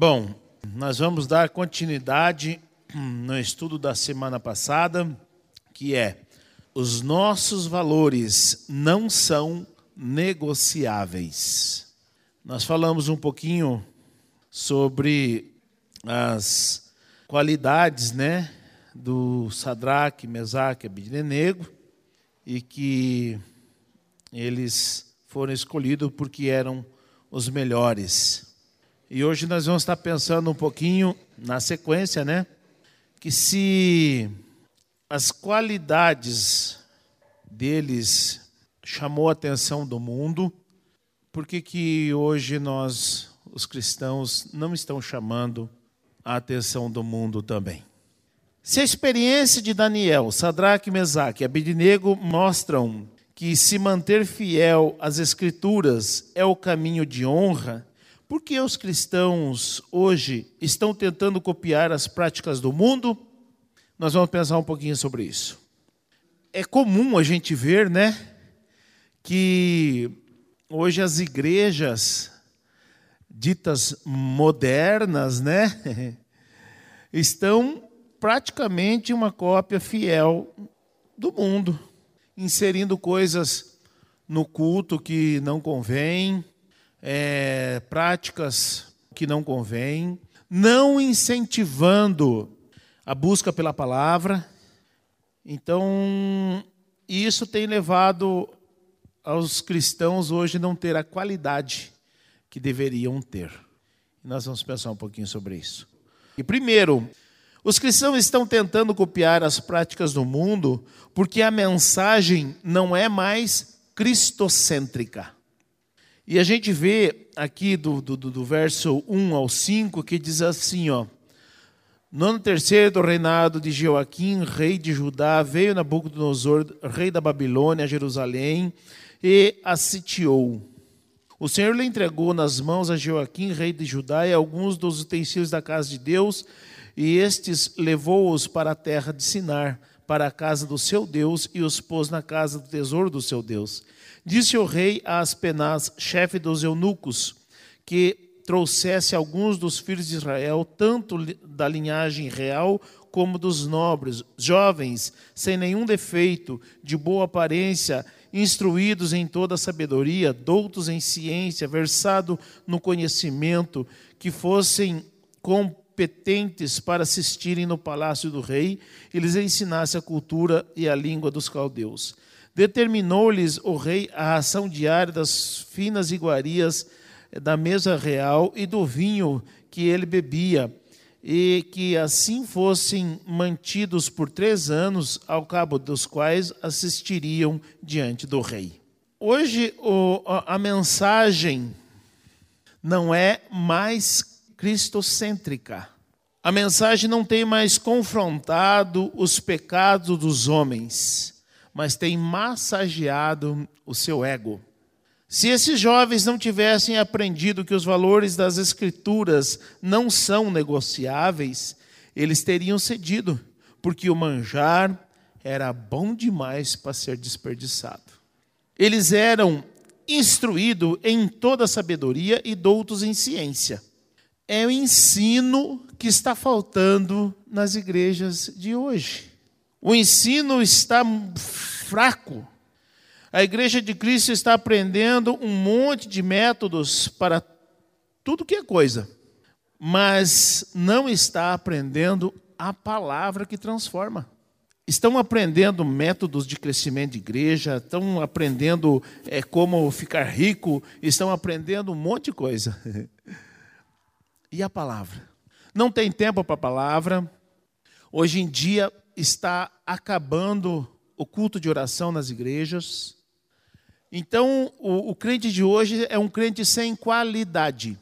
Bom, nós vamos dar continuidade no estudo da semana passada, que é os nossos valores não são negociáveis. Nós falamos um pouquinho sobre as qualidades, né, do Sadraque, Mesaque e e que eles foram escolhidos porque eram os melhores. E hoje nós vamos estar pensando um pouquinho na sequência, né? Que se as qualidades deles chamou a atenção do mundo, por que que hoje nós, os cristãos, não estão chamando a atenção do mundo também? Se a experiência de Daniel, Sadraque, Mesaque e Abednego mostram que se manter fiel às Escrituras é o caminho de honra, por que os cristãos hoje estão tentando copiar as práticas do mundo? Nós vamos pensar um pouquinho sobre isso. É comum a gente ver, né, que hoje as igrejas ditas modernas, né, estão praticamente uma cópia fiel do mundo, inserindo coisas no culto que não convém, é, práticas que não convêm, não incentivando a busca pela palavra. Então, isso tem levado aos cristãos hoje não ter a qualidade que deveriam ter. nós vamos pensar um pouquinho sobre isso. E primeiro, os cristãos estão tentando copiar as práticas do mundo porque a mensagem não é mais cristocêntrica. E a gente vê aqui do, do, do verso 1 ao 5 que diz assim: ó, no ano terceiro do reinado de Joaquim, rei de Judá, veio Nabucodonosor, rei da Babilônia, a Jerusalém, e a sitiou. O Senhor lhe entregou nas mãos a Joaquim, rei de Judá, e alguns dos utensílios da casa de Deus, e estes levou-os para a terra de Sinar, para a casa do seu Deus, e os pôs na casa do tesouro do seu Deus. Disse o rei a Aspenaz, chefe dos eunucos, que trouxesse alguns dos filhos de Israel, tanto da linhagem real como dos nobres, jovens, sem nenhum defeito, de boa aparência, instruídos em toda a sabedoria, doutos em ciência, versado no conhecimento, que fossem com competentes para assistirem no palácio do rei e lhes ensinasse a cultura e a língua dos caldeus. Determinou-lhes o rei a ração diária das finas iguarias da mesa real e do vinho que ele bebia, e que assim fossem mantidos por três anos, ao cabo dos quais assistiriam diante do rei. Hoje, a mensagem não é mais cristocêntrica. A mensagem não tem mais confrontado os pecados dos homens, mas tem massageado o seu ego. Se esses jovens não tivessem aprendido que os valores das Escrituras não são negociáveis, eles teriam cedido, porque o manjar era bom demais para ser desperdiçado. Eles eram instruídos em toda sabedoria e doutos em ciência é o ensino que está faltando nas igrejas de hoje. O ensino está fraco. A igreja de Cristo está aprendendo um monte de métodos para tudo que é coisa, mas não está aprendendo a palavra que transforma. Estão aprendendo métodos de crescimento de igreja, estão aprendendo é, como ficar rico, estão aprendendo um monte de coisa. E a palavra? Não tem tempo para a palavra. Hoje em dia está acabando o culto de oração nas igrejas. Então, o, o crente de hoje é um crente sem qualidade.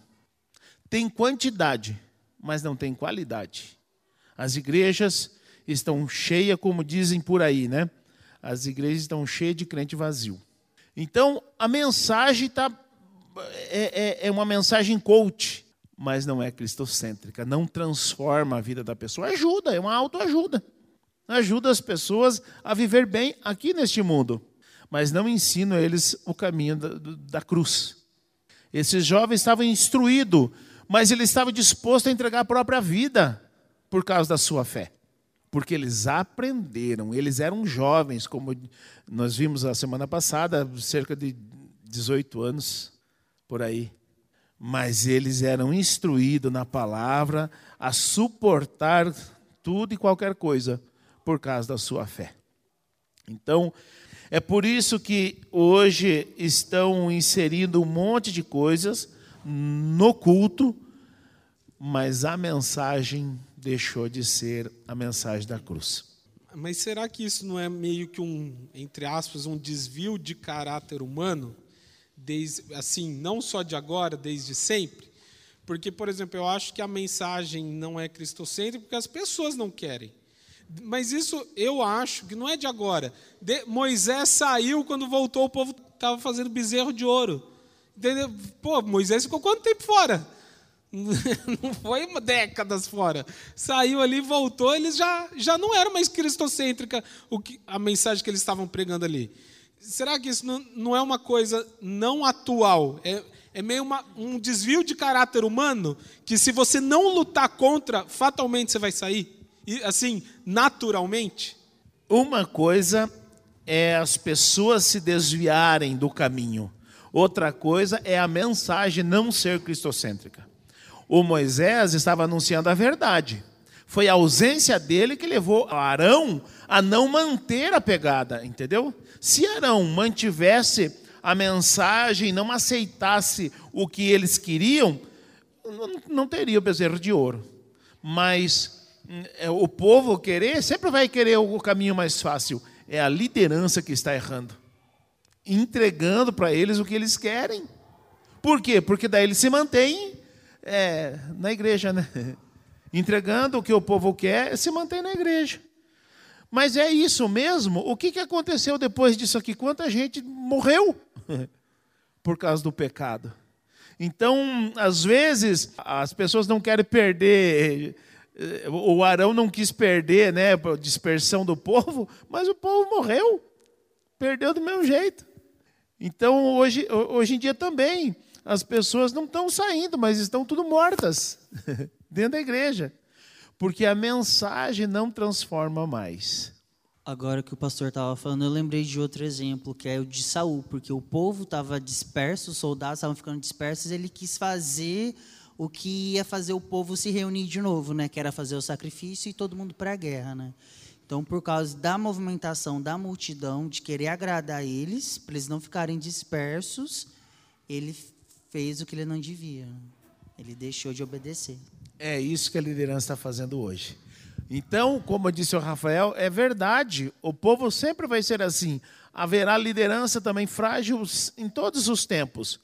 Tem quantidade, mas não tem qualidade. As igrejas estão cheias, como dizem por aí, né? As igrejas estão cheias de crente vazio. Então, a mensagem tá, é, é, é uma mensagem coach mas não é cristocêntrica, não transforma a vida da pessoa. Ajuda, é uma autoajuda. Ajuda as pessoas a viver bem aqui neste mundo, mas não ensina eles o caminho da, da cruz. Esses jovens estavam instruídos, mas ele estava disposto a entregar a própria vida por causa da sua fé. Porque eles aprenderam, eles eram jovens, como nós vimos a semana passada, cerca de 18 anos por aí. Mas eles eram instruídos na palavra a suportar tudo e qualquer coisa por causa da sua fé. Então, é por isso que hoje estão inserindo um monte de coisas no culto, mas a mensagem deixou de ser a mensagem da cruz. Mas será que isso não é meio que um, entre aspas, um desvio de caráter humano? Desde, assim, não só de agora, desde sempre? Porque, por exemplo, eu acho que a mensagem não é cristocêntrica porque as pessoas não querem. Mas isso eu acho que não é de agora. De, Moisés saiu quando voltou, o povo estava fazendo bezerro de ouro. Entendeu? Pô, Moisés ficou quanto tempo fora? Não foi décadas fora. Saiu ali, voltou, eles já, já não eram mais cristocêntrica o que, a mensagem que eles estavam pregando ali. Será que isso não, não é uma coisa não atual? É, é meio uma, um desvio de caráter humano que se você não lutar contra, fatalmente você vai sair? Assim, naturalmente? Uma coisa é as pessoas se desviarem do caminho. Outra coisa é a mensagem não ser cristocêntrica. O Moisés estava anunciando a verdade. Foi a ausência dele que levou Arão a não manter a pegada, entendeu? Se Arão mantivesse a mensagem, não aceitasse o que eles queriam, não teria o bezerro de ouro. Mas o povo querer, sempre vai querer o caminho mais fácil. É a liderança que está errando. Entregando para eles o que eles querem. Por quê? Porque daí eles se mantêm é, na igreja, né? Entregando o que o povo quer, se mantém na igreja. Mas é isso mesmo? O que aconteceu depois disso aqui? Quanta gente morreu por causa do pecado? Então, às vezes, as pessoas não querem perder o Arão não quis perder né, a dispersão do povo, mas o povo morreu. Perdeu do mesmo jeito. Então, hoje, hoje em dia também, as pessoas não estão saindo, mas estão tudo mortas dentro da igreja. Porque a mensagem não transforma mais. Agora que o pastor estava falando, eu lembrei de outro exemplo, que é o de Saul, porque o povo estava disperso, os soldados estavam ficando dispersos, ele quis fazer o que ia fazer o povo se reunir de novo, né? Que era fazer o sacrifício e todo mundo para a guerra, né? Então, por causa da movimentação da multidão, de querer agradar eles, para eles não ficarem dispersos, ele fez o que ele não devia. Ele deixou de obedecer. É isso que a liderança está fazendo hoje. Então, como disse o Rafael, é verdade. O povo sempre vai ser assim. Haverá liderança também frágil em todos os tempos.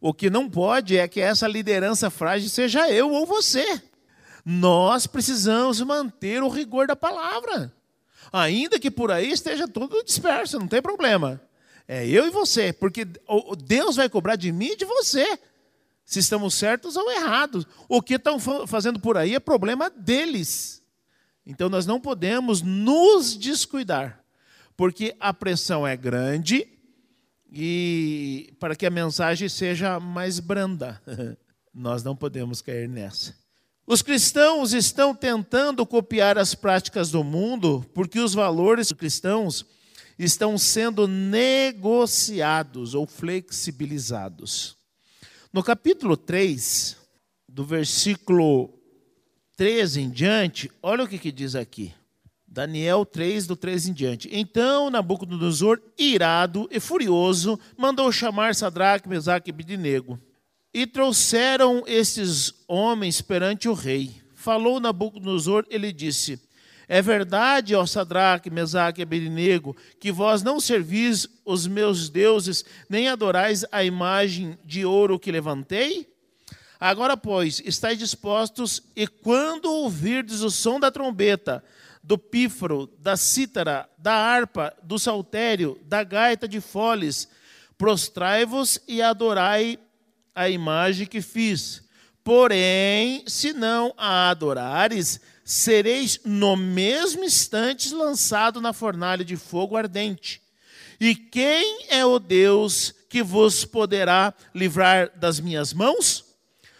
O que não pode é que essa liderança frágil seja eu ou você. Nós precisamos manter o rigor da palavra. Ainda que por aí esteja tudo disperso, não tem problema. É eu e você, porque Deus vai cobrar de mim e de você, se estamos certos ou errados. O que estão fazendo por aí é problema deles. Então nós não podemos nos descuidar, porque a pressão é grande e para que a mensagem seja mais branda. Nós não podemos cair nessa. Os cristãos estão tentando copiar as práticas do mundo porque os valores cristãos estão sendo negociados ou flexibilizados. No capítulo 3, do versículo 13 em diante, olha o que, que diz aqui. Daniel 3, do 3 em diante. Então Nabucodonosor, irado e furioso, mandou chamar Sadraque, Mesaque e Abidinego. E trouxeram estes homens perante o rei. Falou Nabucodonosor, ele disse: É verdade, ó Sadraque, Mesaque e Abidinego, que vós não servis os meus deuses, nem adorais a imagem de ouro que levantei? Agora, pois, estáis dispostos, e quando ouvirdes o som da trombeta, do pífaro, da cítara, da harpa, do saltério, da gaita de foles. Prostrai-vos e adorai a imagem que fiz. Porém, se não a adorares, sereis no mesmo instante lançado na fornalha de fogo ardente. E quem é o Deus que vos poderá livrar das minhas mãos?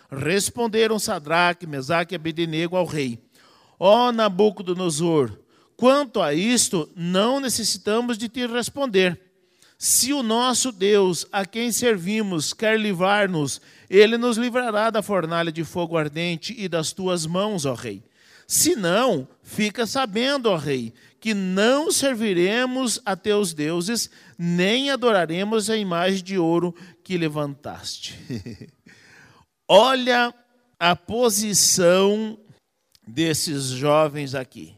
Responderam Sadraque, Mesaque e Abednego ao rei: Ó Nabucodonosor, quanto a isto, não necessitamos de te responder. Se o nosso Deus, a quem servimos, quer livrar-nos, ele nos livrará da fornalha de fogo ardente e das tuas mãos, ó rei. Se não, fica sabendo, ó rei, que não serviremos a teus deuses, nem adoraremos a imagem de ouro que levantaste. Olha a posição desses jovens aqui.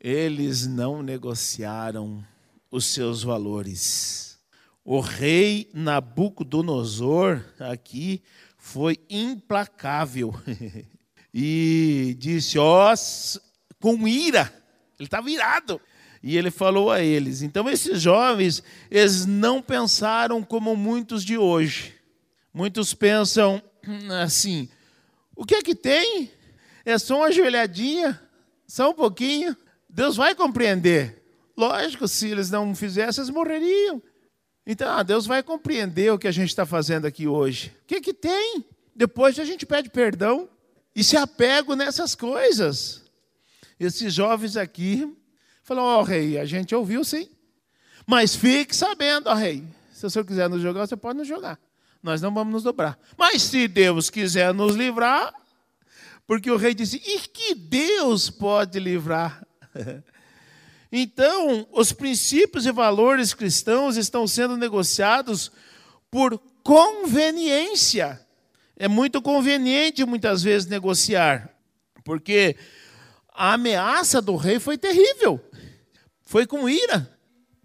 Eles não negociaram os seus valores. O rei Nabucodonosor aqui foi implacável e disse: ó, com ira, ele estava irado. E ele falou a eles. Então, esses jovens, eles não pensaram como muitos de hoje. Muitos pensam assim: o que é que tem? É só uma ajoelhadinha, só um pouquinho. Deus vai compreender. Lógico, se eles não fizessem, eles morreriam. Então, ah, Deus vai compreender o que a gente está fazendo aqui hoje. O que, que tem? Depois a gente pede perdão e se apega nessas coisas. Esses jovens aqui falaram: Ó oh, rei, a gente ouviu sim. Mas fique sabendo, ó oh, rei, se o senhor quiser nos jogar, você pode nos jogar. Nós não vamos nos dobrar. Mas se Deus quiser nos livrar, porque o rei disse: e que Deus pode livrar? Então, os princípios e valores cristãos estão sendo negociados por conveniência. É muito conveniente muitas vezes negociar, porque a ameaça do rei foi terrível, foi com ira.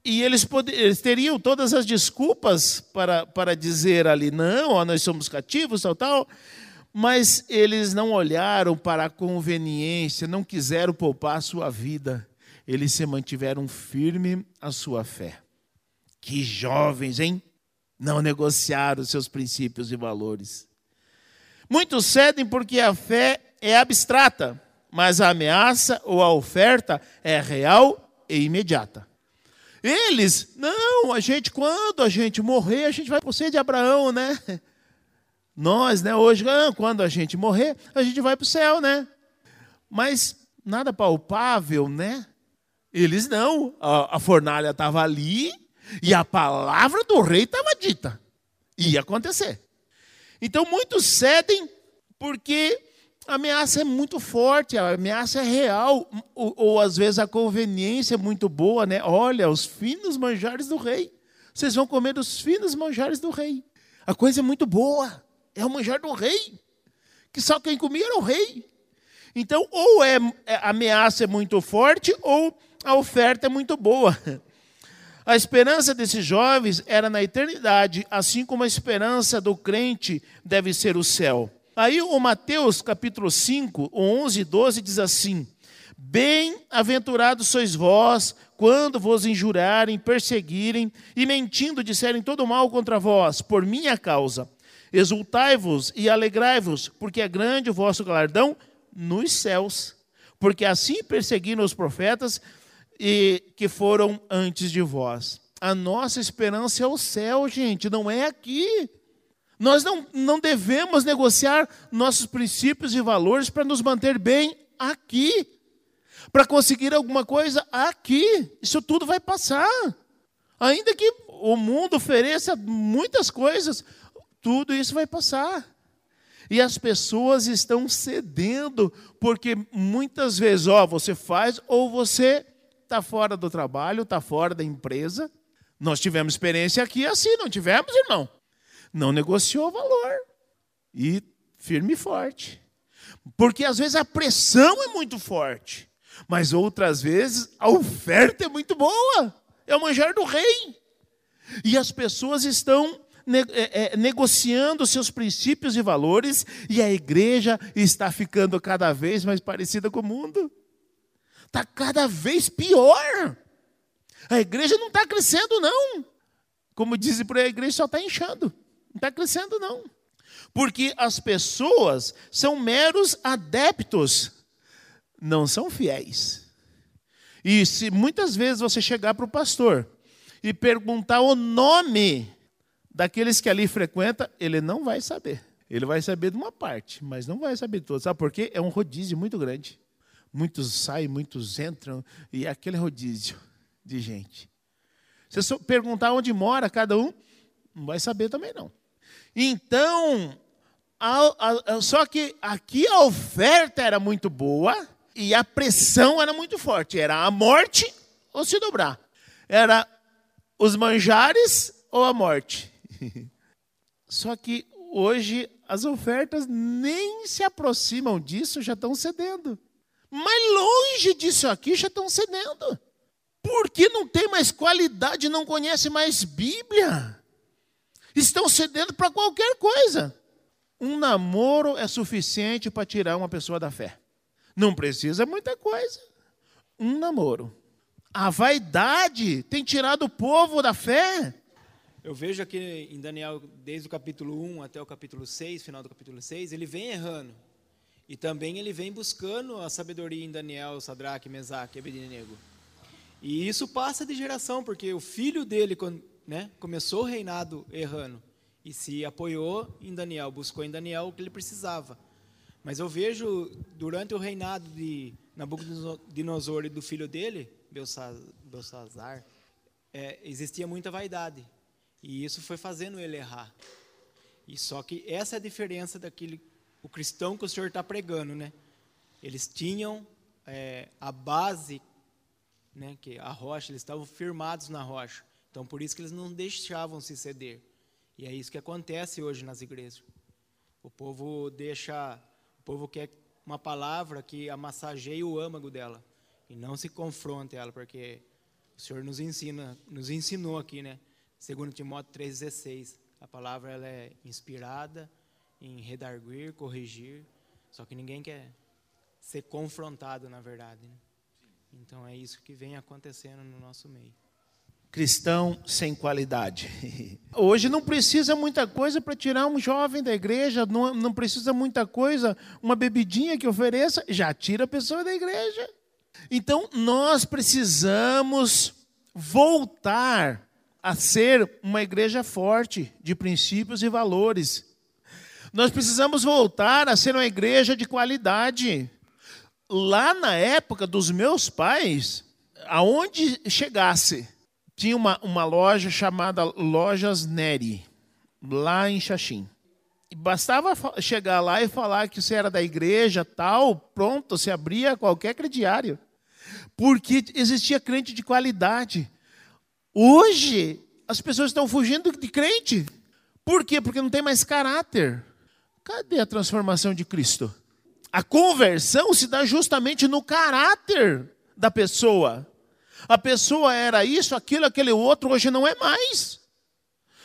E eles, eles teriam todas as desculpas para, para dizer ali, não, ó, nós somos cativos, tal, tal, mas eles não olharam para a conveniência, não quiseram poupar a sua vida, eles se mantiveram firme a sua fé. Que jovens, hein? Não negociaram seus princípios e valores. Muitos cedem porque a fé é abstrata, mas a ameaça ou a oferta é real e imediata. Eles, não, a gente, quando a gente morrer, a gente vai para o de Abraão, né? Nós, né, hoje, ah, quando a gente morrer, a gente vai para o céu, né? Mas nada palpável, né? Eles não. A, a fornalha estava ali e a palavra do rei estava dita. Ia acontecer. Então muitos cedem porque a ameaça é muito forte, a ameaça é real, ou, ou, às vezes a conveniência é muito boa, né? Olha, os finos manjares do rei. Vocês vão comer dos finos manjares do rei. A coisa é muito boa, é o manjar do rei, que só quem comia era o rei. Então, ou é, é a ameaça é muito forte, ou a oferta é muito boa. A esperança desses jovens era na eternidade, assim como a esperança do crente deve ser o céu. Aí o Mateus capítulo 5, 11 e 12 diz assim: Bem-aventurados sois vós, quando vos injurarem, perseguirem e mentindo disserem todo mal contra vós, por minha causa. Exultai-vos e alegrai-vos, porque é grande o vosso galardão nos céus. Porque assim perseguiram os profetas e que foram antes de vós. A nossa esperança é o céu, gente, não é aqui. Nós não, não devemos negociar nossos princípios e valores para nos manter bem aqui, para conseguir alguma coisa aqui. Isso tudo vai passar. Ainda que o mundo ofereça muitas coisas, tudo isso vai passar. E as pessoas estão cedendo, porque muitas vezes, ó, você faz ou você está fora do trabalho, está fora da empresa. Nós tivemos experiência aqui assim, não tivemos, irmão? não negociou o valor. E firme e forte. Porque às vezes a pressão é muito forte, mas outras vezes a oferta é muito boa. É o manjar do rei. E as pessoas estão negociando seus princípios e valores, e a igreja está ficando cada vez mais parecida com o mundo. Está cada vez pior. A igreja não está crescendo, não. Como dizem por aí, a igreja só está inchando. Não está crescendo, não. Porque as pessoas são meros adeptos, não são fiéis. E se muitas vezes você chegar para o pastor e perguntar o nome daqueles que ali frequenta, ele não vai saber. Ele vai saber de uma parte, mas não vai saber de todas. Sabe por quê? É um rodízio muito grande. Muitos saem, muitos entram, e é aquele rodízio de gente. Se você perguntar onde mora cada um, não vai saber também não. Então, a, a, só que aqui a oferta era muito boa e a pressão era muito forte. Era a morte ou se dobrar. Era os manjares ou a morte. Só que hoje as ofertas nem se aproximam disso, já estão cedendo. Mas longe disso aqui já estão cedendo. Porque não tem mais qualidade, não conhece mais Bíblia. Estão cedendo para qualquer coisa. Um namoro é suficiente para tirar uma pessoa da fé. Não precisa muita coisa. Um namoro. A vaidade tem tirado o povo da fé. Eu vejo aqui em Daniel, desde o capítulo 1 até o capítulo 6, final do capítulo 6, ele vem errando. E também ele vem buscando a sabedoria em Daniel, Sadraque, Mesaque Abednego. E isso passa de geração, porque o filho dele né, começou o reinado errando e se apoiou em Daniel, buscou em Daniel o que ele precisava. Mas eu vejo, durante o reinado de Nabucodonosor e do filho dele, Belsazar, é, existia muita vaidade. E isso foi fazendo ele errar. E só que essa é a diferença daquele o cristão que o Senhor está pregando, né? Eles tinham é, a base, né? Que a rocha, eles estavam firmados na rocha. Então por isso que eles não deixavam se ceder. E é isso que acontece hoje nas igrejas. O povo deixa, o povo quer uma palavra que amassageie o âmago dela e não se confronte ela, porque o Senhor nos ensina, nos ensinou aqui, né? Segundo Timóteo 3:16, a palavra ela é inspirada em redarguir, corrigir, só que ninguém quer ser confrontado, na verdade. Né? Então é isso que vem acontecendo no nosso meio. Cristão sem qualidade. Hoje não precisa muita coisa para tirar um jovem da igreja, não, não precisa muita coisa, uma bebidinha que ofereça, já tira a pessoa da igreja. Então nós precisamos voltar a ser uma igreja forte, de princípios e valores. Nós precisamos voltar a ser uma igreja de qualidade. Lá na época dos meus pais, aonde chegasse, tinha uma, uma loja chamada Lojas Neri, lá em Xaxim. Bastava chegar lá e falar que você era da igreja, tal, pronto, se abria qualquer crediário. Porque existia crente de qualidade. Hoje, as pessoas estão fugindo de crente. Por quê? Porque não tem mais caráter. Cadê a transformação de Cristo? A conversão se dá justamente no caráter da pessoa. A pessoa era isso, aquilo, aquele outro, hoje não é mais.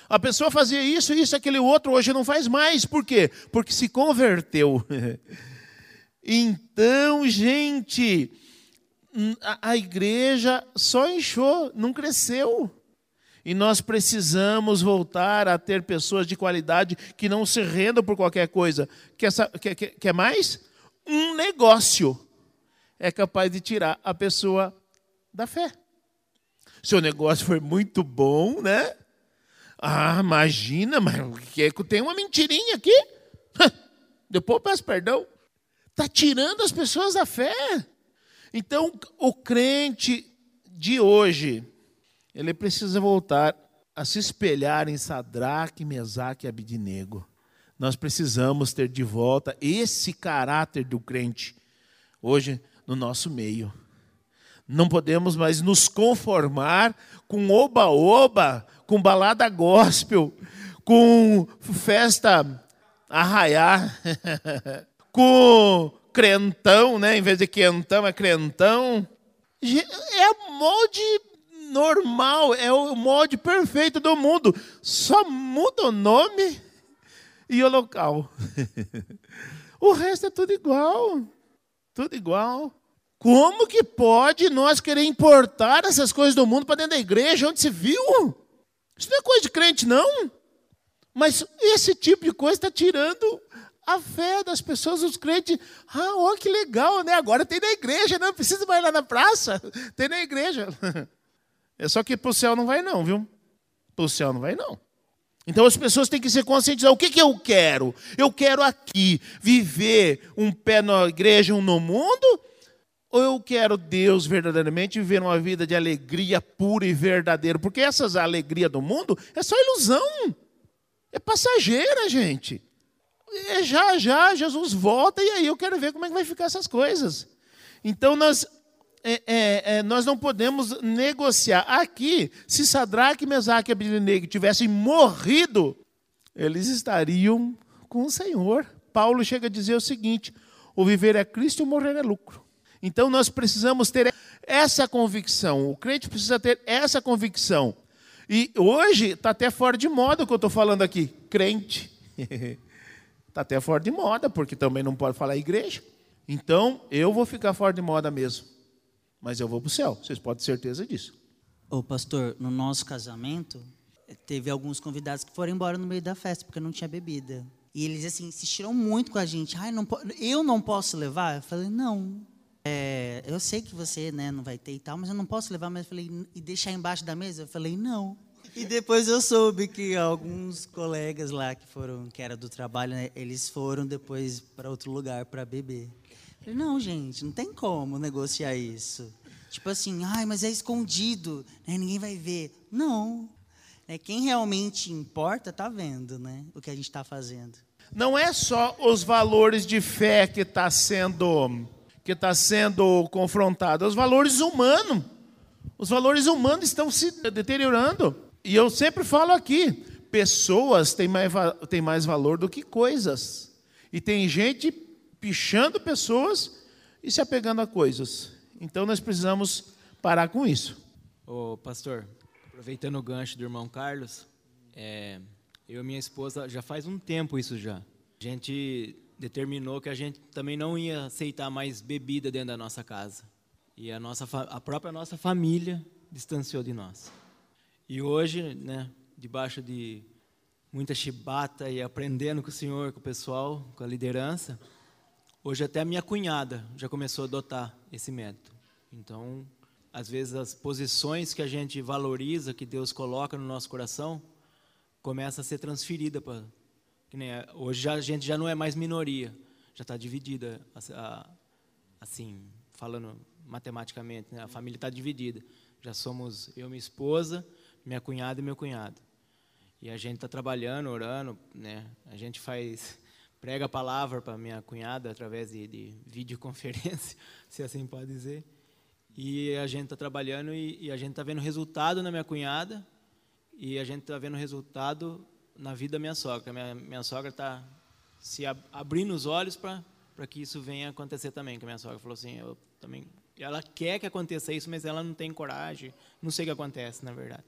A pessoa fazia isso, isso, aquele outro, hoje não faz mais. Por quê? Porque se converteu. Então, gente, a igreja só inchou, não cresceu. E nós precisamos voltar a ter pessoas de qualidade que não se rendam por qualquer coisa. Quer, quer, quer mais? Um negócio é capaz de tirar a pessoa da fé. Se o negócio for muito bom, né? Ah, imagina, mas tem uma mentirinha aqui. Depois eu peço perdão. Está tirando as pessoas da fé. Então, o crente de hoje, ele precisa voltar a se espelhar em Sadraque, Mesaque e Abidinego. Nós precisamos ter de volta esse caráter do crente hoje no nosso meio. Não podemos mais nos conformar com oba-oba, com balada gospel, com festa arraiar, com crentão, né? Em vez de quentão, é crentão. É o molde normal, é o molde perfeito do mundo. Só muda o nome e o local. o resto é tudo igual. Tudo igual. Como que pode nós querer importar essas coisas do mundo para dentro da igreja, onde se viu? Isso não é coisa de crente, não. Mas esse tipo de coisa está tirando a fé das pessoas, os crentes. Ah, oh, que legal, né? Agora tem na igreja, não precisa mais lá na praça, tem na igreja. É só que para o céu não vai, não, viu? Para o céu não vai, não. Então as pessoas têm que se conscientizar. O que, que eu quero? Eu quero aqui viver um pé na igreja, um no mundo? Ou eu quero Deus verdadeiramente viver uma vida de alegria pura e verdadeira? Porque essas alegria do mundo é só ilusão. É passageira, gente. É já, já, Jesus volta e aí eu quero ver como é que vai ficar essas coisas. Então nós, é, é, é, nós não podemos negociar. Aqui, se Sadraque, Mesaque e Abednego tivessem morrido, eles estariam com o Senhor. Paulo chega a dizer o seguinte: o viver é Cristo e o morrer é lucro. Então nós precisamos ter essa convicção. O crente precisa ter essa convicção. E hoje está até fora de moda o que eu estou falando aqui. Crente. Está até fora de moda, porque também não pode falar igreja. Então, eu vou ficar fora de moda mesmo. Mas eu vou para o céu, vocês podem ter certeza disso. Ô, pastor, no nosso casamento, teve alguns convidados que foram embora no meio da festa, porque não tinha bebida. E eles, assim, insistiram muito com a gente. Ai, não eu não posso levar? Eu falei, não. É, eu sei que você né, não vai ter e tal, mas eu não posso levar. Mas eu falei, e deixar embaixo da mesa? Eu falei, não. E depois eu soube que alguns colegas lá que foram, que era do trabalho, né, eles foram depois para outro lugar para beber. Falei, não, gente, não tem como negociar isso. Tipo assim, ai, mas é escondido, né, ninguém vai ver. Não. É, quem realmente importa está vendo né, o que a gente está fazendo. Não é só os valores de fé que está sendo que está sendo confrontado, é os valores humanos. Os valores humanos estão se deteriorando. E eu sempre falo aqui: pessoas têm mais, têm mais valor do que coisas. E tem gente pichando pessoas e se apegando a coisas. Então nós precisamos parar com isso. Ô, pastor, aproveitando o gancho do irmão Carlos, é, eu e minha esposa já faz um tempo isso já. A gente determinou que a gente também não ia aceitar mais bebida dentro da nossa casa. E a, nossa, a própria nossa família distanciou de nós. E hoje, né, debaixo de muita chibata e aprendendo com o senhor, com o pessoal, com a liderança, hoje até a minha cunhada já começou a adotar esse método. Então, às vezes as posições que a gente valoriza, que Deus coloca no nosso coração, começa a ser transferida para hoje já, a gente já não é mais minoria, já está dividida, assim, falando matematicamente, né? a família está dividida. Já somos eu e minha esposa minha cunhada e meu cunhado. E a gente está trabalhando, orando, né? A gente faz prega a palavra para minha cunhada através de, de videoconferência, se assim pode dizer. E a gente está trabalhando e, e, a gente está vendo resultado na minha cunhada e a gente está vendo resultado na vida da minha sogra. Minha, minha sogra está se ab abrindo os olhos para que isso venha acontecer também. Que a minha sogra falou assim, eu também, ela quer que aconteça isso, mas ela não tem coragem. Não sei o que acontece, na verdade.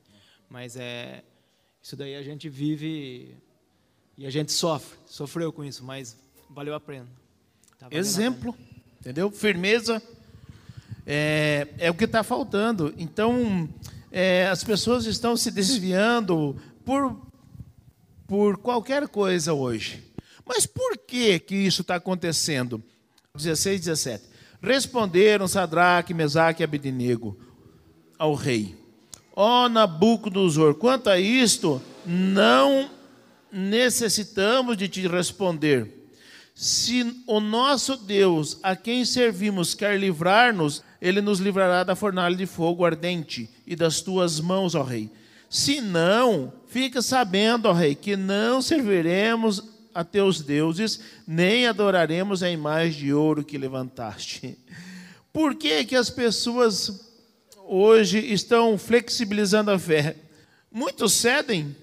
Mas é isso daí a gente vive e a gente sofre, sofreu com isso, mas valeu a pena. Tá Exemplo, pena. entendeu? Firmeza é, é o que está faltando. Então, é, as pessoas estão se desviando por, por qualquer coisa hoje. Mas por que, que isso está acontecendo? 16, 17. Responderam Sadraque, Mesaque e Abednego ao rei. Ó oh, Nabucodonosor, quanto a isto, não necessitamos de te responder. Se o nosso Deus, a quem servimos, quer livrar-nos, ele nos livrará da fornalha de fogo ardente e das tuas mãos, ó Rei. Se não, fica sabendo, ó Rei, que não serviremos a teus deuses, nem adoraremos a imagem de ouro que levantaste. Por que, que as pessoas hoje estão flexibilizando a fé. Muitos cedem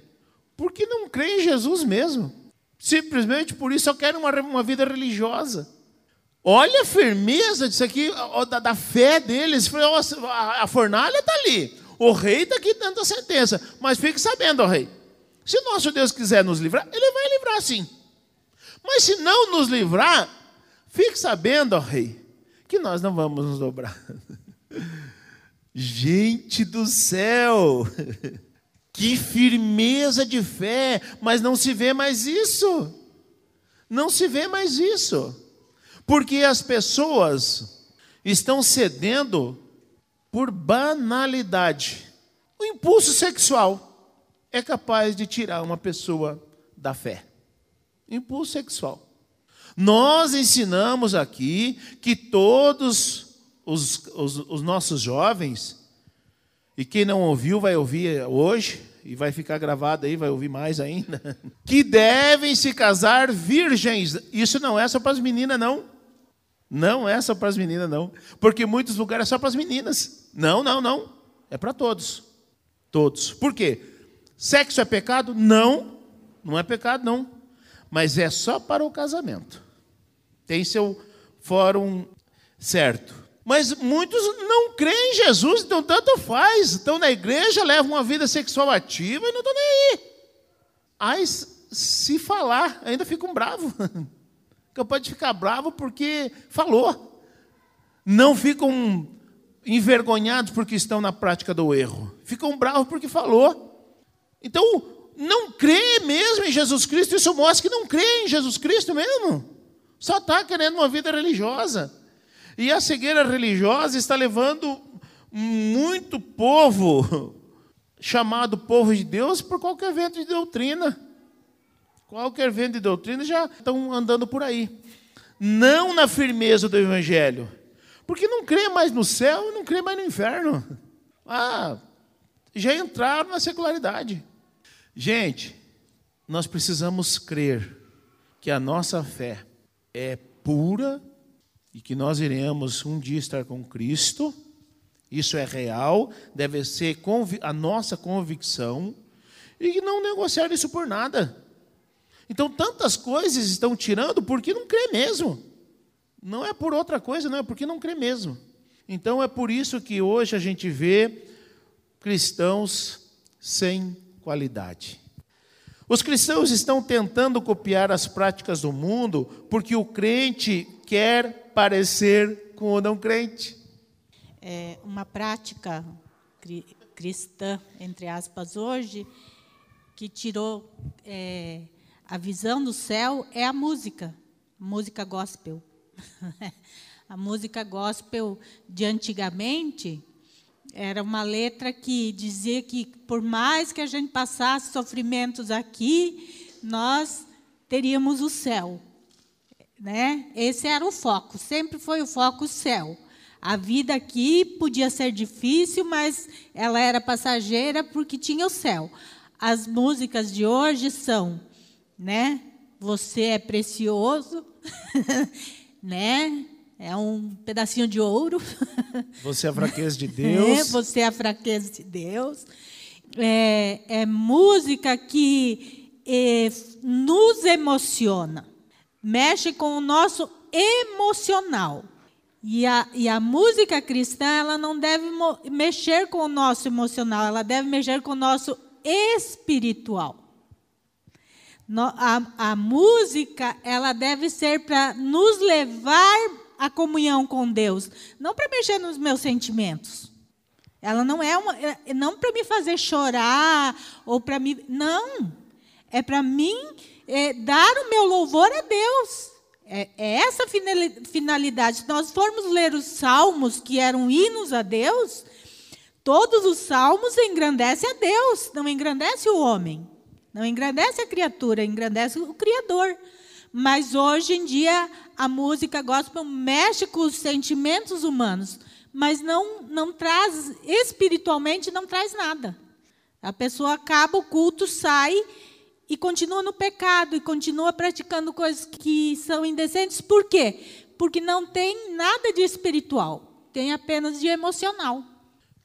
porque não creem em Jesus mesmo. Simplesmente por isso só querem uma, uma vida religiosa. Olha a firmeza disso aqui, da, da fé deles. A, fornalha está ali. O rei está aqui dando a sentença. Mas fique sabendo, ó rei. Se nosso Deus quiser nos livrar, ele vai livrar sim. Mas se não nos livrar, fique sabendo, ó rei, que nós não vamos nos dobrar. Gente do céu! Que firmeza de fé, mas não se vê mais isso. Não se vê mais isso. Porque as pessoas estão cedendo por banalidade. O impulso sexual. é capaz de tirar uma pessoa da fé? Impulso sexual. Nós ensinamos aqui que todos os, os, os nossos jovens, e quem não ouviu vai ouvir hoje, e vai ficar gravado aí, vai ouvir mais ainda, que devem se casar virgens. Isso não é só para as meninas, não. Não é só para as meninas, não. Porque muitos lugares é só para as meninas. Não, não, não. É para todos. Todos. Por quê? Sexo é pecado? Não. Não é pecado, não. Mas é só para o casamento. Tem seu fórum certo. Mas muitos não creem em Jesus, então tanto faz. Estão na igreja, levam uma vida sexual ativa e não estão nem aí. Aí, se falar, ainda ficam bravos. Capaz de ficar bravo porque falou. Não ficam envergonhados porque estão na prática do erro. Ficam bravos porque falou. Então, não crê mesmo em Jesus Cristo, isso mostra que não crê em Jesus Cristo mesmo. Só está querendo uma vida religiosa. E a cegueira religiosa está levando muito povo, chamado povo de Deus, por qualquer vento de doutrina. Qualquer vento de doutrina já estão andando por aí. Não na firmeza do Evangelho. Porque não crê mais no céu e não crê mais no inferno. Ah, já entraram na secularidade. Gente, nós precisamos crer que a nossa fé é pura e que nós iremos um dia estar com Cristo, isso é real, deve ser a nossa convicção, e não negociar isso por nada. Então, tantas coisas estão tirando porque não crê mesmo. Não é por outra coisa, não, é porque não crê mesmo. Então, é por isso que hoje a gente vê cristãos sem qualidade. Os cristãos estão tentando copiar as práticas do mundo porque o crente quer parecer com o não crente. É uma prática cristã, entre aspas, hoje, que tirou é, a visão do céu é a música, música gospel. a música gospel de antigamente era uma letra que dizia que, por mais que a gente passasse sofrimentos aqui, nós teríamos o céu. Né? Esse era o foco, sempre foi o foco o céu. A vida aqui podia ser difícil, mas ela era passageira porque tinha o céu. As músicas de hoje são, né? Você é precioso, né? É um pedacinho de ouro. Você é a fraqueza de Deus. É, você é a fraqueza de Deus. É, é música que é, nos emociona, mexe com o nosso emocional. E a, e a música cristã, ela não deve mexer com o nosso emocional, ela deve mexer com o nosso espiritual. No, a, a música, ela deve ser para nos levar a comunhão com Deus, não para mexer nos meus sentimentos. Ela não é uma, é, não para me fazer chorar ou para me, não, é para mim é, dar o meu louvor a Deus. É, é essa finalidade. Se nós formos ler os salmos que eram hinos a Deus, todos os salmos engrandecem a Deus, não engrandece o homem, não engrandece a criatura, engrandece o Criador. Mas hoje em dia a música gospel mexe com os sentimentos humanos, mas não não traz espiritualmente não traz nada. A pessoa acaba o culto, sai e continua no pecado e continua praticando coisas que são indecentes. Por quê? Porque não tem nada de espiritual, tem apenas de emocional.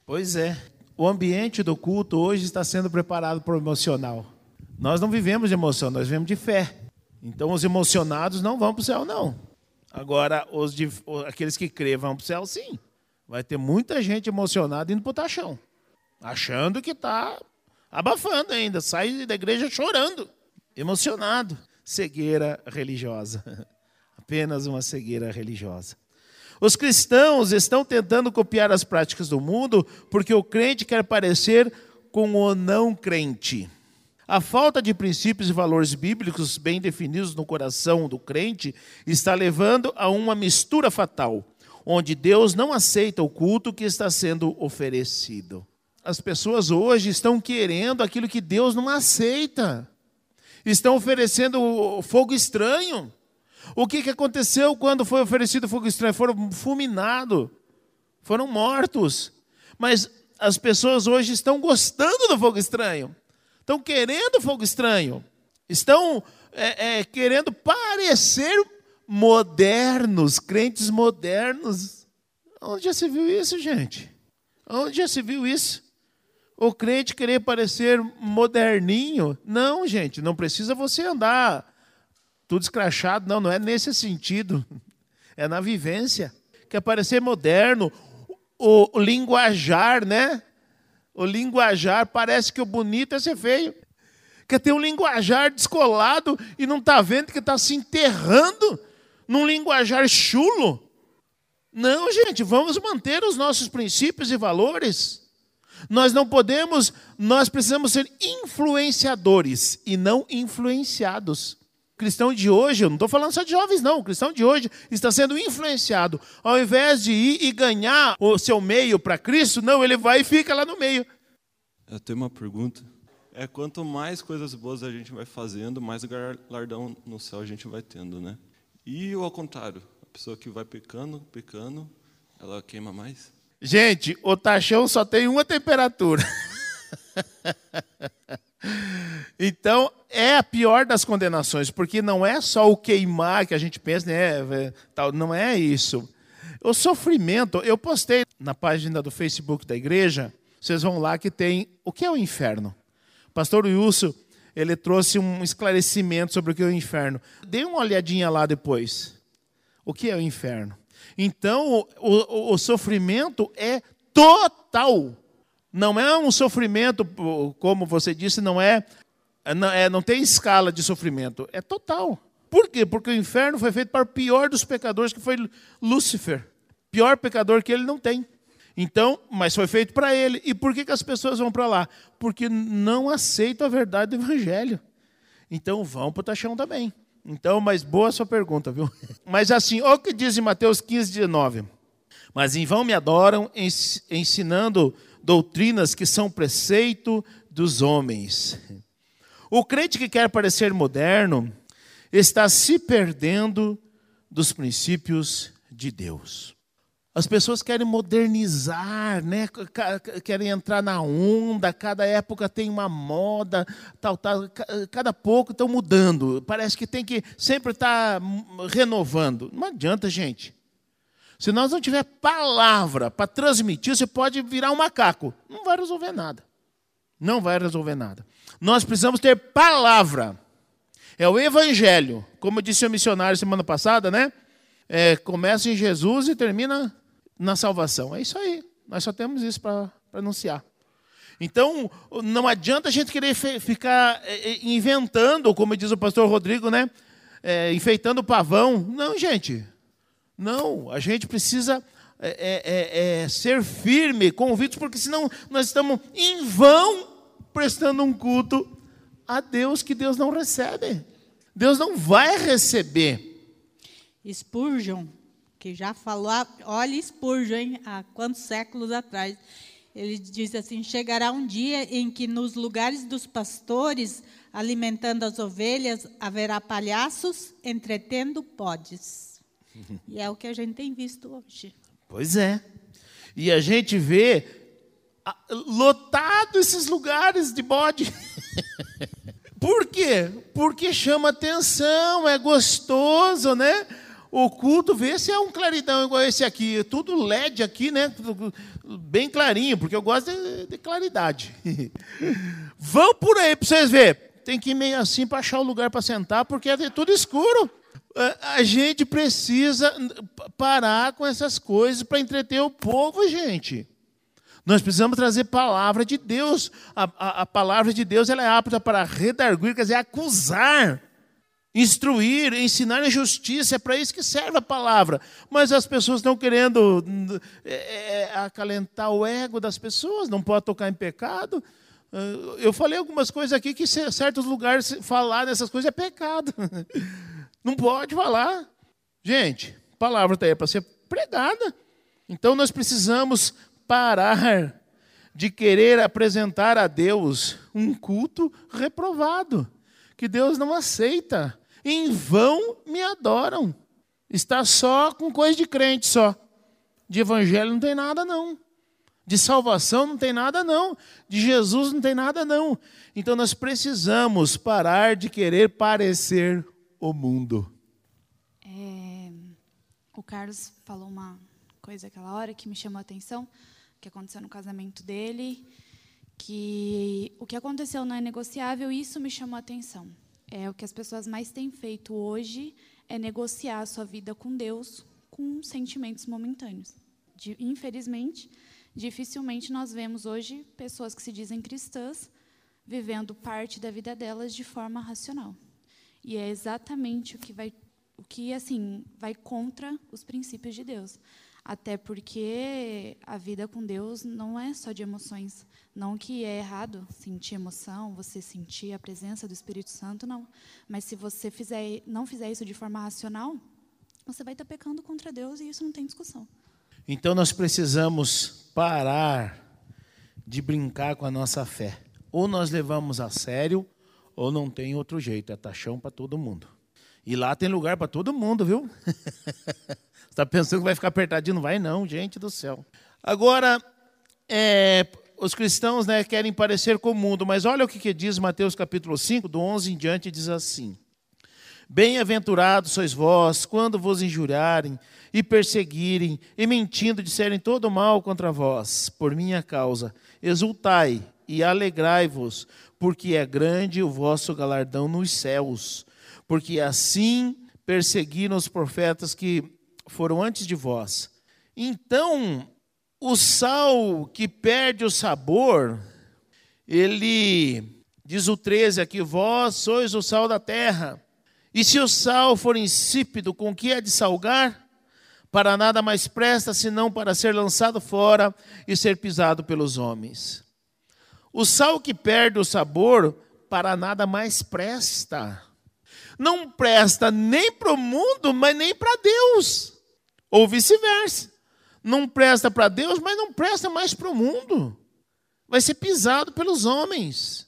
Pois é. O ambiente do culto hoje está sendo preparado para o emocional. Nós não vivemos de emoção, nós vivemos de fé. Então os emocionados não vão para o céu, não. Agora, os de, aqueles que crê vão para o céu, sim. Vai ter muita gente emocionada indo para o taxão, achando que está abafando ainda, sai da igreja chorando, emocionado. Cegueira religiosa. Apenas uma cegueira religiosa. Os cristãos estão tentando copiar as práticas do mundo porque o crente quer parecer com o não crente. A falta de princípios e valores bíblicos bem definidos no coração do crente está levando a uma mistura fatal, onde Deus não aceita o culto que está sendo oferecido. As pessoas hoje estão querendo aquilo que Deus não aceita. Estão oferecendo fogo estranho. O que, que aconteceu quando foi oferecido fogo estranho? Foram fulminados, foram mortos. Mas as pessoas hoje estão gostando do fogo estranho, estão querendo fogo estranho, estão é, é, querendo parecer modernos, crentes modernos. Onde já se viu isso, gente? Onde já se viu isso? O crente querer parecer moderninho? Não, gente, não precisa você andar tudo escrachado, não, não é nesse sentido. É na vivência. Quer parecer moderno, o, o linguajar, né? O linguajar parece que o bonito é ser feio. Quer ter um linguajar descolado e não está vendo que está se enterrando num linguajar chulo. Não, gente, vamos manter os nossos princípios e valores. Nós não podemos, nós precisamos ser influenciadores e não influenciados. O cristão de hoje, eu não estou falando só de jovens, não. O cristão de hoje está sendo influenciado. Ao invés de ir e ganhar o seu meio para Cristo, não, ele vai e fica lá no meio. Eu tenho uma pergunta. É quanto mais coisas boas a gente vai fazendo, mais galardão no céu a gente vai tendo, né? E ao contrário, a pessoa que vai pecando, pecando, ela queima mais? Gente, o tachão só tem uma temperatura. então, é a pior das condenações, porque não é só o queimar que a gente pensa, né? Tal, não é isso. O sofrimento, eu postei na página do Facebook da igreja, vocês vão lá que tem o que é o inferno. O pastor Wilson, ele trouxe um esclarecimento sobre o que é o inferno. Dê uma olhadinha lá depois. O que é o inferno? Então, o, o, o sofrimento é total. Não é um sofrimento, como você disse, não é, não, é, não tem escala de sofrimento, é total. Por quê? Porque o inferno foi feito para o pior dos pecadores, que foi Lúcifer. Pior pecador que ele não tem. Então, mas foi feito para ele. E por que, que as pessoas vão para lá? Porque não aceitam a verdade do evangelho. Então vão para o taxão também. Então, mas boa sua pergunta, viu? Mas assim, olha o que diz em Mateus 15, 19. Mas em vão me adoram, ensinando doutrinas que são preceito dos homens. O crente que quer parecer moderno está se perdendo dos princípios de Deus. As pessoas querem modernizar, né? querem entrar na onda, cada época tem uma moda, tal, tal, cada pouco estão mudando. Parece que tem que sempre estar tá renovando. Não adianta, gente. Se nós não tiver palavra para transmitir, você pode virar um macaco. Não vai resolver nada. Não vai resolver nada. Nós precisamos ter palavra. É o evangelho. Como disse o missionário semana passada, né? É, começa em Jesus e termina na salvação. É isso aí. Nós só temos isso para anunciar. Então, não adianta a gente querer ficar é, é, inventando, como diz o pastor Rodrigo, né? É, enfeitando o pavão. Não, gente. Não, a gente precisa é, é, é, ser firme, convictos, porque senão nós estamos em vão prestando um culto a Deus que Deus não recebe. Deus não vai receber. Spurgeon que já falou, olha Spurgeon, hein, há quantos séculos atrás. Ele diz assim: chegará um dia em que nos lugares dos pastores, alimentando as ovelhas, haverá palhaços entretendo podes. e é o que a gente tem visto hoje. Pois é. E a gente vê lotado esses lugares de bode. Por quê? Porque chama atenção, é gostoso, né? O culto, vê se é um claridão igual esse aqui. Tudo LED aqui, né? Bem clarinho, porque eu gosto de, de claridade. Vão por aí para vocês verem. Tem que ir meio assim para achar o lugar para sentar, porque é tudo escuro. A gente precisa parar com essas coisas para entreter o povo, gente. Nós precisamos trazer palavra de Deus. A, a, a palavra de Deus ela é apta para redarguir, quer dizer, acusar instruir, ensinar a justiça, é para isso que serve a palavra. Mas as pessoas estão querendo é, acalentar o ego das pessoas, não pode tocar em pecado. Ah, eu falei algumas coisas aqui que em certos lugares falar dessas coisas é pecado. Não pode falar. Gente, a palavra está aí para ser pregada. Então nós precisamos parar de querer apresentar a Deus um culto reprovado, que Deus não aceita. Em vão me adoram. Está só com coisa de crente só. De evangelho não tem nada não. De salvação não tem nada não. De Jesus não tem nada não. Então nós precisamos parar de querer parecer o mundo. É, o Carlos falou uma coisa aquela hora que me chamou a atenção, que aconteceu no casamento dele, que o que aconteceu não é negociável, e isso me chamou a atenção. É o que as pessoas mais têm feito hoje é negociar a sua vida com Deus com sentimentos momentâneos. De, infelizmente, dificilmente nós vemos hoje pessoas que se dizem cristãs vivendo parte da vida delas de forma racional. E é exatamente o que vai o que assim vai contra os princípios de Deus. Até porque a vida com Deus não é só de emoções. Não que é errado sentir emoção, você sentir a presença do Espírito Santo, não. Mas se você fizer, não fizer isso de forma racional, você vai estar pecando contra Deus e isso não tem discussão. Então nós precisamos parar de brincar com a nossa fé. Ou nós levamos a sério, ou não tem outro jeito. É taxão para todo mundo. E lá tem lugar para todo mundo, viu? Está pensando que vai ficar apertadinho? Não vai, não, gente do céu. Agora, é, os cristãos né, querem parecer com o mundo, mas olha o que, que diz Mateus capítulo 5, do 11 em diante, diz assim: Bem-aventurados sois vós, quando vos injuriarem e perseguirem, e mentindo disserem todo mal contra vós, por minha causa. Exultai e alegrai-vos, porque é grande o vosso galardão nos céus. Porque assim perseguiram os profetas que foram antes de vós. Então, o sal que perde o sabor, ele, diz o 13 aqui, vós sois o sal da terra. E se o sal for insípido, com que é de salgar? Para nada mais presta senão para ser lançado fora e ser pisado pelos homens. O sal que perde o sabor, para nada mais presta. Não presta nem para o mundo, mas nem para Deus. Ou vice-versa. Não presta para Deus, mas não presta mais para o mundo. Vai ser pisado pelos homens.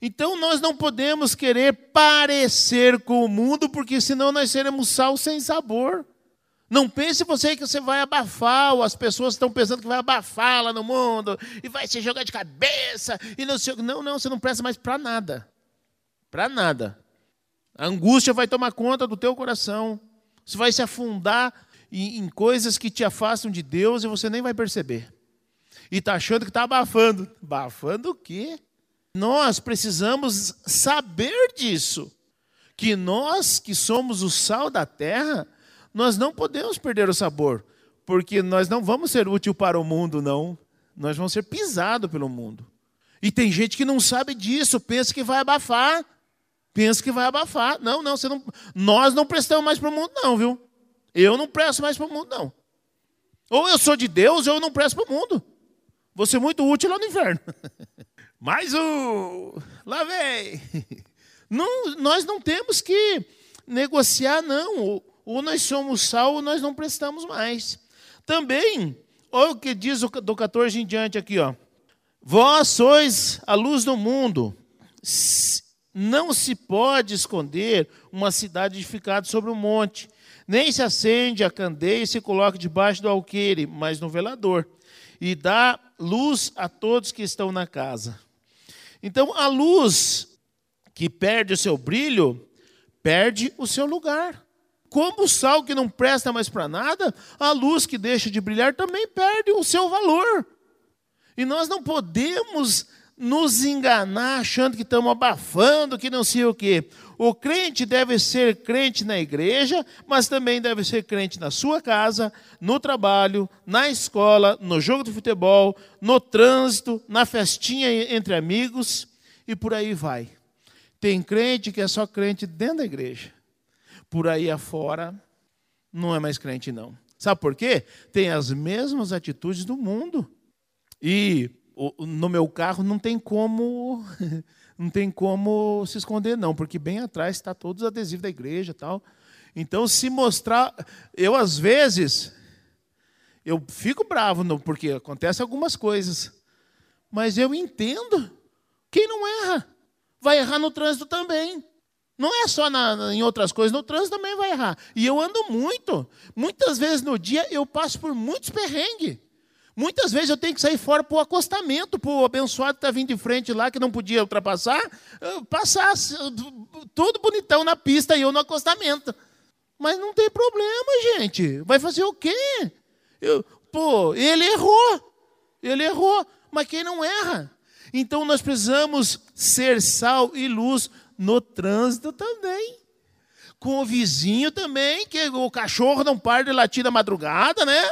Então nós não podemos querer parecer com o mundo, porque senão nós seremos sal sem sabor. Não pense você que você vai abafar, ou as pessoas estão pensando que vai abafar lá no mundo, e vai se jogar de cabeça, e não sei Não, não, você não presta mais para nada. Para nada. A angústia vai tomar conta do teu coração. Você vai se afundar em, em coisas que te afastam de Deus e você nem vai perceber. E está achando que está abafando. Abafando o quê? Nós precisamos saber disso. Que nós, que somos o sal da terra, nós não podemos perder o sabor. Porque nós não vamos ser útil para o mundo, não. Nós vamos ser pisados pelo mundo. E tem gente que não sabe disso, pensa que vai abafar. Pensa que vai abafar. Não, não, não. Nós não prestamos mais para o mundo, não, viu? Eu não presto mais para o mundo, não. Ou eu sou de Deus, ou eu não presto para o mundo. Vou ser muito útil lá no inferno. Mais um! Lá vem! Não, nós não temos que negociar, não. Ou, ou nós somos sal, ou nós não prestamos mais. Também, olha o que diz do 14 em diante aqui, ó. Vós sois a luz do mundo. Não se pode esconder uma cidade edificada sobre um monte. Nem se acende a candeia e se coloca debaixo do alqueire, mas no velador, e dá luz a todos que estão na casa. Então, a luz que perde o seu brilho, perde o seu lugar. Como o sal que não presta mais para nada, a luz que deixa de brilhar também perde o seu valor. E nós não podemos nos enganar achando que estamos abafando, que não sei o quê. O crente deve ser crente na igreja, mas também deve ser crente na sua casa, no trabalho, na escola, no jogo de futebol, no trânsito, na festinha entre amigos e por aí vai. Tem crente que é só crente dentro da igreja. Por aí afora, não é mais crente, não. Sabe por quê? Tem as mesmas atitudes do mundo. E no meu carro não tem como não tem como se esconder não, porque bem atrás está todos os adesivos da igreja, tal. Então se mostrar, eu às vezes eu fico bravo, porque acontece algumas coisas. Mas eu entendo. Quem não erra, vai errar no trânsito também. Não é só na, em outras coisas, no trânsito também vai errar. E eu ando muito. Muitas vezes no dia eu passo por muitos perrengues. Muitas vezes eu tenho que sair fora para o acostamento, para o abençoado que está vindo de frente lá, que não podia ultrapassar, passar tudo bonitão na pista e eu no acostamento. Mas não tem problema, gente. Vai fazer o quê? Eu, pô, ele errou. Ele errou. Mas quem não erra? Então nós precisamos ser sal e luz no trânsito também. Com o vizinho também, que o cachorro não para de latir na madrugada, né?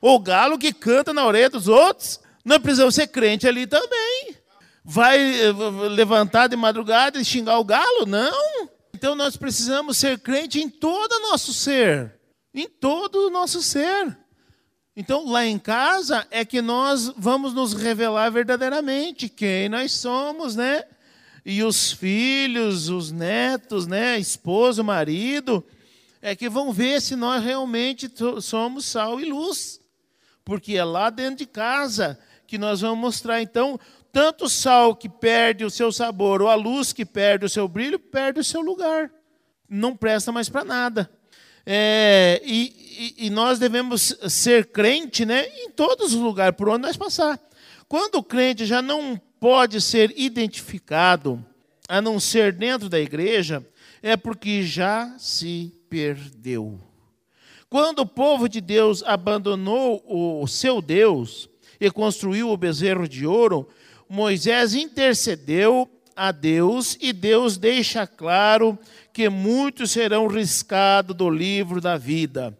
O galo que canta na orelha dos outros. Nós precisamos ser crente ali também. Vai eh, levantar de madrugada e xingar o galo? Não. Então nós precisamos ser crente em todo o nosso ser. Em todo o nosso ser. Então, lá em casa é que nós vamos nos revelar verdadeiramente quem nós somos, né? E os filhos, os netos, né? Esposo, marido, é que vão ver se nós realmente somos sal e luz. Porque é lá dentro de casa que nós vamos mostrar. Então, tanto o sal que perde o seu sabor, ou a luz que perde o seu brilho, perde o seu lugar. Não presta mais para nada. É, e, e, e, nós devemos ser crente né, em todos os lugares por onde nós passar. Quando o crente já não pode ser identificado, a não ser dentro da igreja, é porque já se perdeu. Quando o povo de Deus abandonou o seu Deus e construiu o bezerro de ouro, Moisés intercedeu a Deus e Deus deixa claro que muitos serão riscados do livro da vida.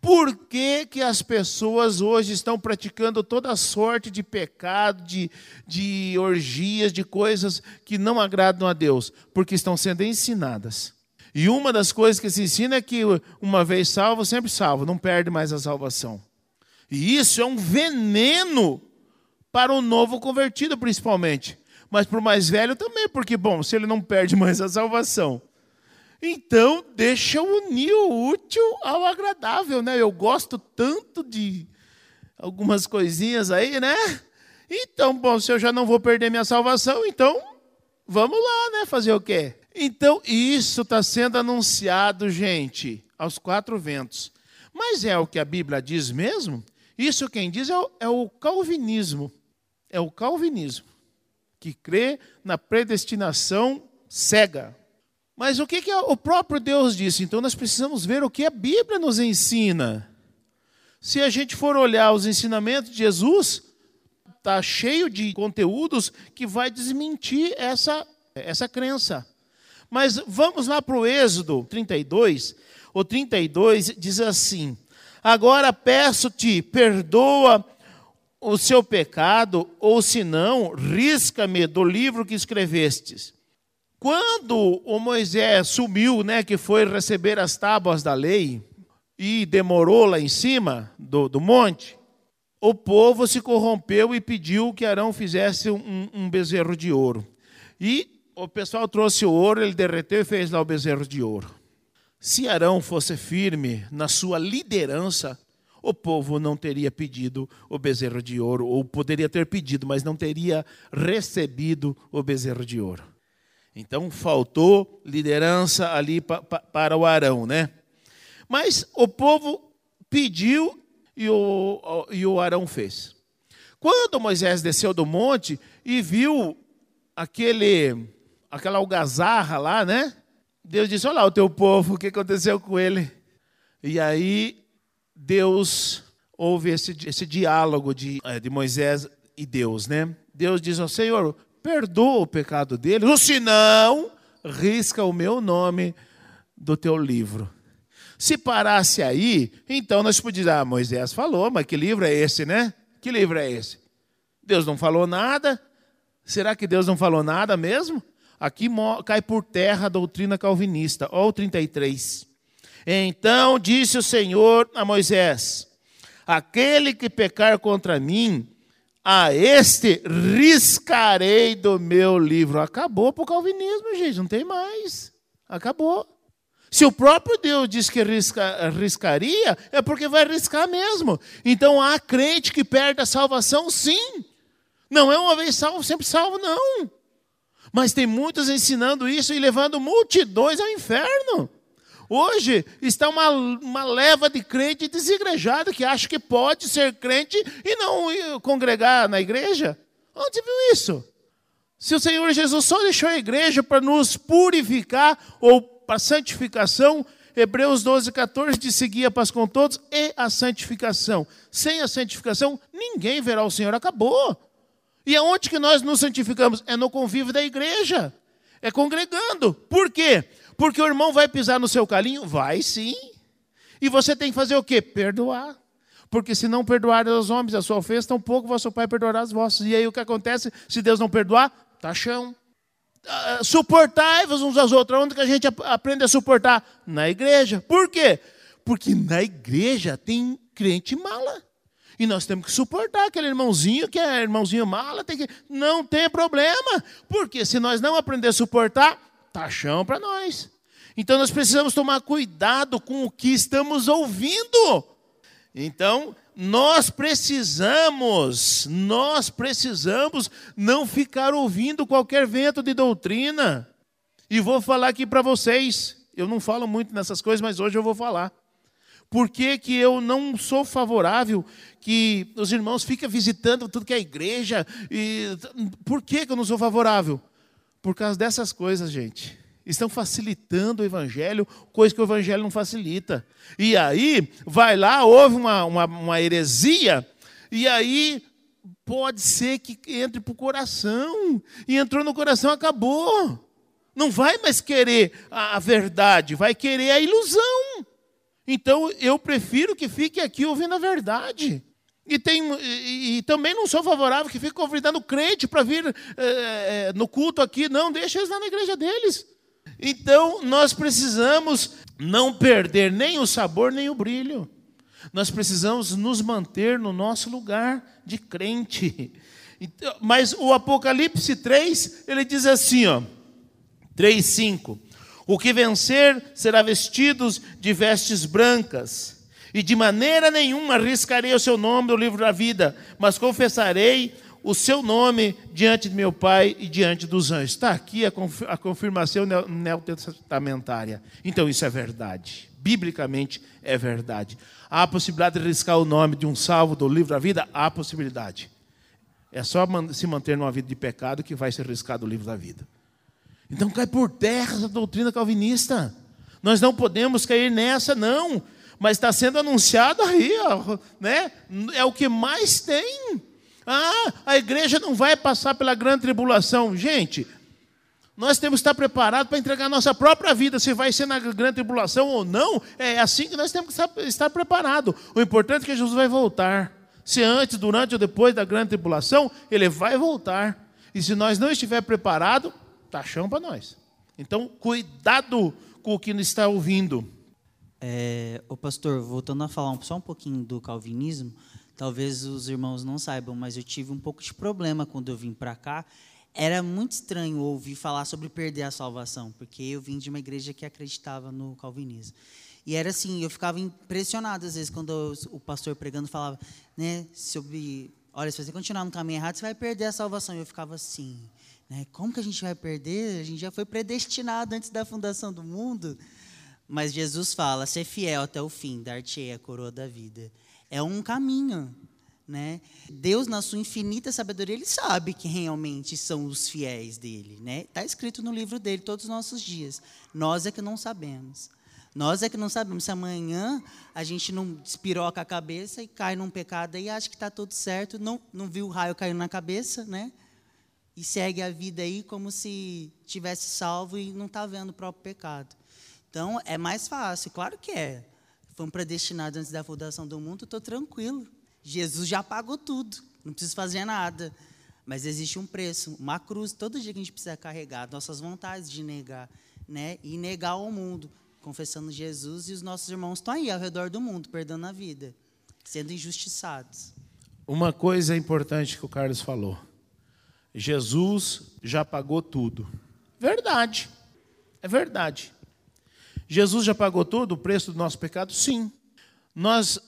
Por que, que as pessoas hoje estão praticando toda sorte de pecado, de, de orgias, de coisas que não agradam a Deus? Porque estão sendo ensinadas. E uma das coisas que se ensina é que uma vez salvo, sempre salvo, não perde mais a salvação. E isso é um veneno para o novo convertido, principalmente. Mas para o mais velho também, porque, bom, se ele não perde mais a salvação, então, deixa eu unir o útil ao agradável, né? Eu gosto tanto de algumas coisinhas aí, né? Então, bom, se eu já não vou perder minha salvação, então vamos lá, né? Fazer o quê? Então, isso está sendo anunciado, gente, aos quatro ventos. Mas é o que a Bíblia diz mesmo? Isso quem diz é o, é o calvinismo. É o calvinismo, que crê na predestinação cega. Mas o que, que o próprio Deus disse? Então nós precisamos ver o que a Bíblia nos ensina. Se a gente for olhar os ensinamentos de Jesus, está cheio de conteúdos que vai desmentir essa, essa crença. Mas vamos lá para o Êxodo 32. O 32 diz assim: Agora peço-te, perdoa o seu pecado, ou se não, risca-me do livro que escrevestes. Quando o Moisés sumiu, né, que foi receber as tábuas da lei, e demorou lá em cima do, do monte, o povo se corrompeu e pediu que Arão fizesse um, um bezerro de ouro. E o pessoal trouxe o ouro, ele derreteu e fez lá o bezerro de ouro. Se Arão fosse firme na sua liderança, o povo não teria pedido o bezerro de ouro, ou poderia ter pedido, mas não teria recebido o bezerro de ouro. Então faltou liderança ali pa, pa, para o Arão, né? Mas o povo pediu e o, e o Arão fez. Quando Moisés desceu do monte e viu aquele, aquela algazarra lá, né? Deus disse: Olha lá o teu povo, o que aconteceu com ele? E aí Deus houve esse, esse diálogo de, eh, de Moisés e Deus, né? Deus diz ao Senhor: perdoa o pecado deles, ou se não, risca o meu nome do teu livro. Se parasse aí, então nós podíamos dizer, ah, Moisés falou, mas que livro é esse, né? Que livro é esse? Deus não falou nada? Será que Deus não falou nada mesmo? Aqui cai por terra a doutrina calvinista. Olha o 33. Então disse o Senhor a Moisés: Aquele que pecar contra mim, a este riscarei do meu livro. Acabou para o calvinismo, gente, não tem mais. Acabou. Se o próprio Deus diz que risca, riscaria, é porque vai riscar mesmo. Então há crente que perde a salvação, sim. Não é uma vez salvo, sempre salvo, não. Mas tem muitos ensinando isso e levando multidões ao inferno. Hoje está uma, uma leva de crente desigrejada que acha que pode ser crente e não congregar na igreja. Onde viu isso? Se o Senhor Jesus só deixou a igreja para nos purificar ou para santificação, Hebreus 12, 14 diz seguir a paz com todos e a santificação. Sem a santificação, ninguém verá o Senhor. Acabou. E aonde que nós nos santificamos? É no convívio da igreja. É congregando. Por quê? Porque o irmão vai pisar no seu calinho? Vai sim. E você tem que fazer o quê? Perdoar. Porque se não perdoar aos homens a sua ofensa, tampouco vosso Pai perdoará as vossas. E aí o que acontece? Se Deus não perdoar, tá chão. Uh, Suportai-vos uns aos outros. Onde que a gente aprende a suportar? Na igreja. Por quê? Porque na igreja tem crente mala. E nós temos que suportar aquele irmãozinho que é irmãozinho mala. Tem que... Não tem problema. Porque se nós não aprender a suportar, tá chão para nós. Então nós precisamos tomar cuidado com o que estamos ouvindo. Então, nós precisamos, nós precisamos não ficar ouvindo qualquer vento de doutrina. E vou falar aqui para vocês. Eu não falo muito nessas coisas, mas hoje eu vou falar. Por que, que eu não sou favorável que os irmãos fiquem visitando tudo que é igreja? E por que, que eu não sou favorável? Por causa dessas coisas, gente estão facilitando o evangelho, coisa que o evangelho não facilita. E aí, vai lá, houve uma, uma, uma heresia, e aí pode ser que entre para o coração, e entrou no coração, acabou. Não vai mais querer a, a verdade, vai querer a ilusão. Então eu prefiro que fique aqui ouvindo a verdade. E, tem, e, e, também não sou favorável que fique convidando crente para vir é, no culto aqui. Não, deixa eles lá na igreja deles. Então, nós precisamos não perder nem o sabor nem o brilho. Nós precisamos nos manter no nosso lugar de crente. Então, mas o Apocalipse 3, ele diz assim, ó, 3:5. O que vencer será vestidos de vestes brancas, e de maneira nenhuma arriscarei o seu nome no livro da vida, mas confessarei o seu nome diante de meu Pai e diante dos anjos. Está aqui a confirmação neotestamentária. Então isso é verdade. Biblicamente é verdade. Há a possibilidade de riscar o nome de um salvo do livro da vida? Há a possibilidade. É só se manter numa vida de pecado que vai ser riscado o livro da vida. Então cai por terra essa doutrina calvinista. Nós não podemos cair nessa, não. Mas está sendo anunciado aí, ó, né? É o que mais tem. Ah, a igreja não vai passar pela grande tribulação. Gente, nós temos que estar preparados para entregar nossa própria vida, se vai ser na grande tribulação ou não. É assim que nós temos que estar preparados. O importante é que Jesus vai voltar. Se antes, durante ou depois da grande tribulação, ele vai voltar. E se nós não estiver preparado, chão para nós. Então, cuidado com o que está ouvindo. É, o pastor, voltando a falar só um pouquinho do calvinismo, Talvez os irmãos não saibam, mas eu tive um pouco de problema quando eu vim para cá. Era muito estranho ouvir falar sobre perder a salvação, porque eu vim de uma igreja que acreditava no calvinismo. E era assim, eu ficava impressionado às vezes quando o pastor pregando falava, né, sobre, olha, se você continuar no caminho errado, você vai perder a salvação. E eu ficava assim, né, como que a gente vai perder? A gente já foi predestinado antes da fundação do mundo. Mas Jesus fala, ser fiel até o fim, dar-te a coroa da vida é um caminho. Né? Deus, na sua infinita sabedoria, ele sabe que realmente são os fiéis dele. Está né? Escrito no livro dele todos os nossos dias. Nós é que não sabemos. Nós é que não sabemos se amanhã a gente não despiroca a cabeça e cai num pecado e acha que está tudo certo, não, não viu o raio caindo na cabeça, né? E segue a vida aí como se tivesse salvo e não está vendo o próprio pecado. Então, é mais fácil, claro que é fomos predestinados antes da fundação do mundo, estou tranquilo. Jesus já pagou tudo, não preciso fazer nada. Mas existe um preço, uma cruz, todo dia que a gente precisa carregar, nossas vontades de negar, né? E negar ao mundo, confessando Jesus, e os nossos irmãos estão aí ao redor do mundo, perdendo a vida, sendo injustiçados. Uma coisa importante que o Carlos falou: Jesus já pagou tudo. Verdade, é verdade. Jesus já pagou todo o preço do nosso pecado? Sim. Nós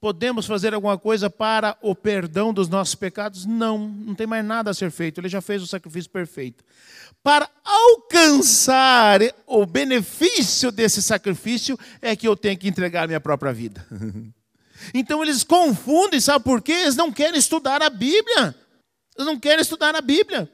Podemos fazer alguma coisa para o perdão dos nossos pecados? Não, não tem mais nada a ser feito. Ele já fez o sacrifício perfeito. Para alcançar o benefício desse sacrifício, é que eu tenho que entregar minha própria vida. Então eles confundem, sabe por quê? Eles não querem estudar a Bíblia. Eles não querem estudar a Bíblia.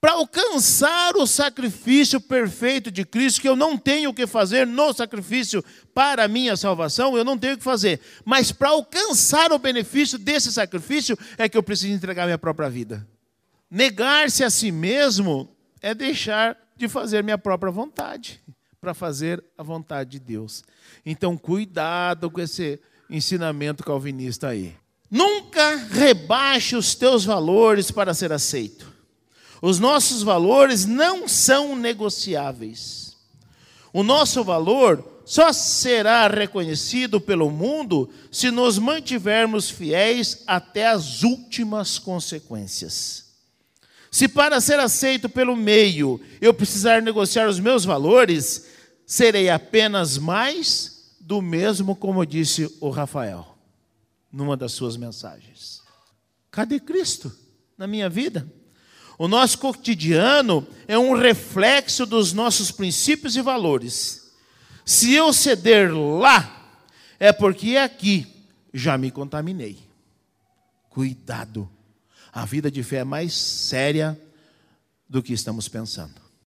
Para alcançar o sacrifício perfeito de Cristo, que eu não tenho o que fazer no sacrifício para a minha salvação, eu não tenho o que fazer. Mas para alcançar o benefício desse sacrifício, é que eu preciso entregar minha própria vida. Negar-se a si mesmo é deixar de fazer minha própria vontade, para fazer a vontade de Deus. Então, cuidado com esse ensinamento calvinista aí. Nunca rebaixe os teus valores para ser aceito. Os nossos valores não são negociáveis. O nosso valor só será reconhecido pelo mundo se nos mantivermos fiéis até as últimas consequências. Se para ser aceito pelo meio eu precisar negociar os meus valores, serei apenas mais do mesmo, como disse o Rafael, numa das suas mensagens. Cadê Cristo na minha vida? O nosso cotidiano é um reflexo dos nossos princípios e valores. Se eu ceder lá, é porque aqui já me contaminei. Cuidado. A vida de fé é mais séria do que estamos pensando.